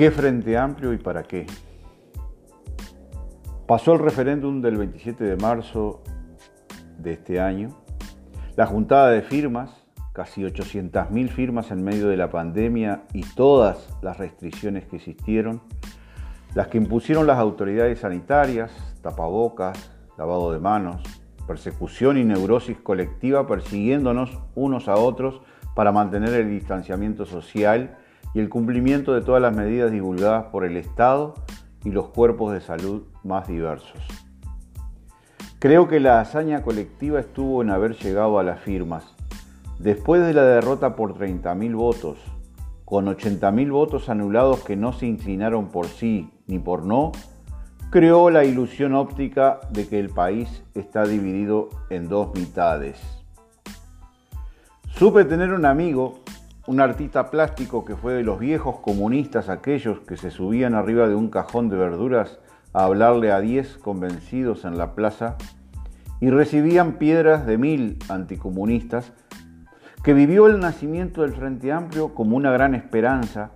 ¿Qué Frente Amplio y para qué? Pasó el referéndum del 27 de marzo de este año. La juntada de firmas, casi 800.000 firmas en medio de la pandemia y todas las restricciones que existieron, las que impusieron las autoridades sanitarias, tapabocas, lavado de manos, persecución y neurosis colectiva persiguiéndonos unos a otros para mantener el distanciamiento social y el cumplimiento de todas las medidas divulgadas por el Estado y los cuerpos de salud más diversos. Creo que la hazaña colectiva estuvo en haber llegado a las firmas. Después de la derrota por 30.000 votos, con 80.000 votos anulados que no se inclinaron por sí ni por no, creó la ilusión óptica de que el país está dividido en dos mitades. Supe tener un amigo un artista plástico que fue de los viejos comunistas, aquellos que se subían arriba de un cajón de verduras a hablarle a diez convencidos en la plaza y recibían piedras de mil anticomunistas, que vivió el nacimiento del Frente Amplio como una gran esperanza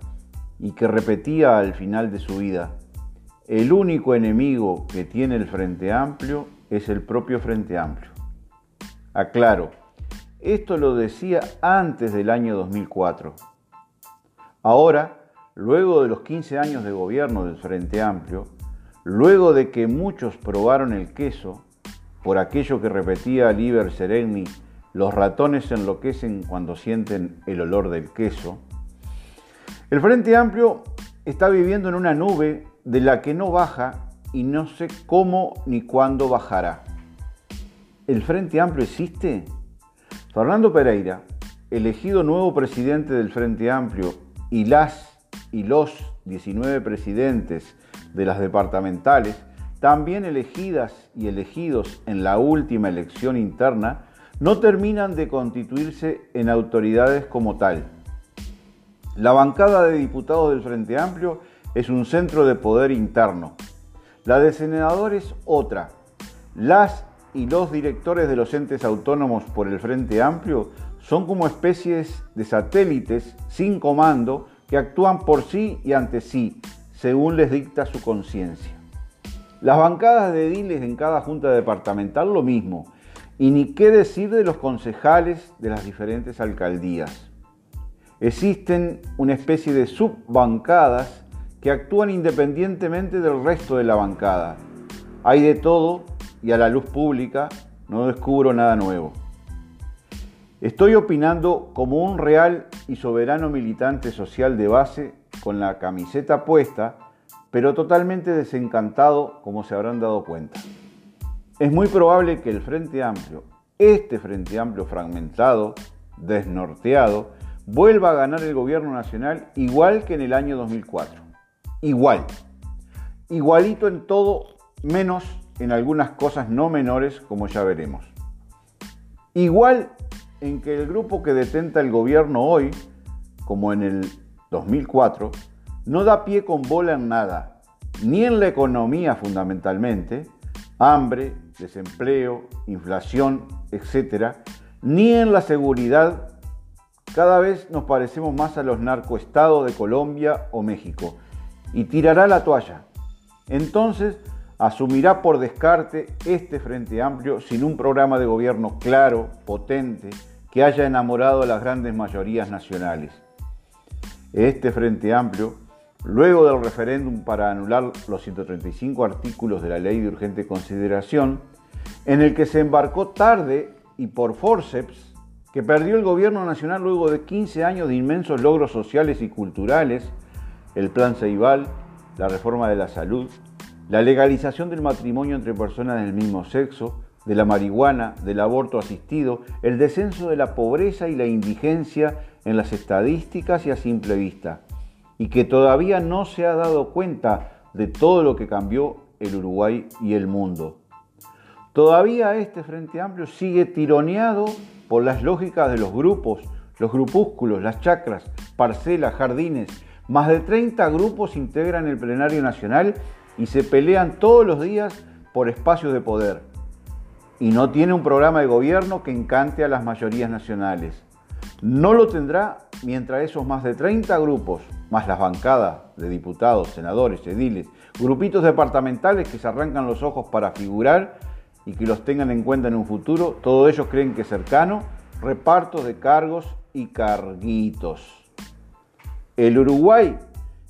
y que repetía al final de su vida, el único enemigo que tiene el Frente Amplio es el propio Frente Amplio. Aclaro, esto lo decía antes del año 2004. Ahora, luego de los 15 años de gobierno del Frente Amplio, luego de que muchos probaron el queso, por aquello que repetía Liber Sereni, los ratones enloquecen cuando sienten el olor del queso, el Frente Amplio está viviendo en una nube de la que no baja y no sé cómo ni cuándo bajará. ¿El Frente Amplio existe? Fernando Pereira, elegido nuevo presidente del Frente Amplio, y las y los 19 presidentes de las departamentales, también elegidas y elegidos en la última elección interna, no terminan de constituirse en autoridades como tal. La bancada de diputados del Frente Amplio es un centro de poder interno. La de senadores otra. Las y los directores de los entes autónomos por el Frente Amplio son como especies de satélites sin comando que actúan por sí y ante sí, según les dicta su conciencia. Las bancadas de ediles en cada junta departamental lo mismo, y ni qué decir de los concejales de las diferentes alcaldías. Existen una especie de subbancadas que actúan independientemente del resto de la bancada. Hay de todo y a la luz pública no descubro nada nuevo. Estoy opinando como un real y soberano militante social de base con la camiseta puesta, pero totalmente desencantado como se habrán dado cuenta. Es muy probable que el Frente Amplio, este Frente Amplio fragmentado, desnorteado, vuelva a ganar el gobierno nacional igual que en el año 2004. Igual. Igualito en todo menos en algunas cosas no menores, como ya veremos. Igual en que el grupo que detenta el gobierno hoy, como en el 2004, no da pie con bola en nada, ni en la economía fundamentalmente, hambre, desempleo, inflación, etc., ni en la seguridad. Cada vez nos parecemos más a los narcoestados de Colombia o México y tirará la toalla. Entonces, asumirá por descarte este Frente Amplio sin un programa de gobierno claro, potente, que haya enamorado a las grandes mayorías nacionales. Este Frente Amplio, luego del referéndum para anular los 135 artículos de la Ley de Urgente Consideración, en el que se embarcó tarde y por forceps, que perdió el gobierno nacional luego de 15 años de inmensos logros sociales y culturales, el Plan Ceibal, la reforma de la salud, la legalización del matrimonio entre personas del mismo sexo, de la marihuana, del aborto asistido, el descenso de la pobreza y la indigencia en las estadísticas y a simple vista, y que todavía no se ha dado cuenta de todo lo que cambió el Uruguay y el mundo. Todavía este Frente Amplio sigue tironeado por las lógicas de los grupos, los grupúsculos, las chacras, parcelas, jardines. Más de 30 grupos integran el plenario nacional y se pelean todos los días por espacios de poder. Y no tiene un programa de gobierno que encante a las mayorías nacionales. No lo tendrá mientras esos más de 30 grupos, más las bancadas de diputados, senadores, ediles, grupitos departamentales que se arrancan los ojos para figurar y que los tengan en cuenta en un futuro, todos ellos creen que cercano, reparto de cargos y carguitos. El Uruguay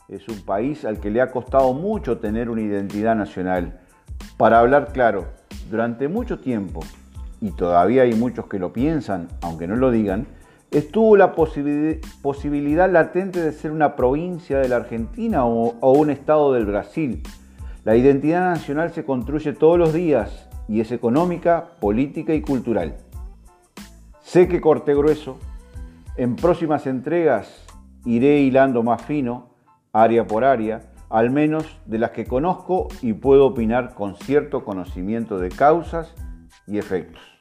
es un país al que le ha costado mucho tener una identidad nacional. Para hablar claro, durante mucho tiempo, y todavía hay muchos que lo piensan, aunque no lo digan, estuvo la posibilidad latente de ser una provincia de la Argentina o, un estado del Brasil. La identidad nacional se construye todos los días y es económica, política y cultural. Sé que corté grueso. En próximas entregas iré hilando más fino, área por área, al menos de las que conozco y puedo opinar con cierto conocimiento de causas y efectos.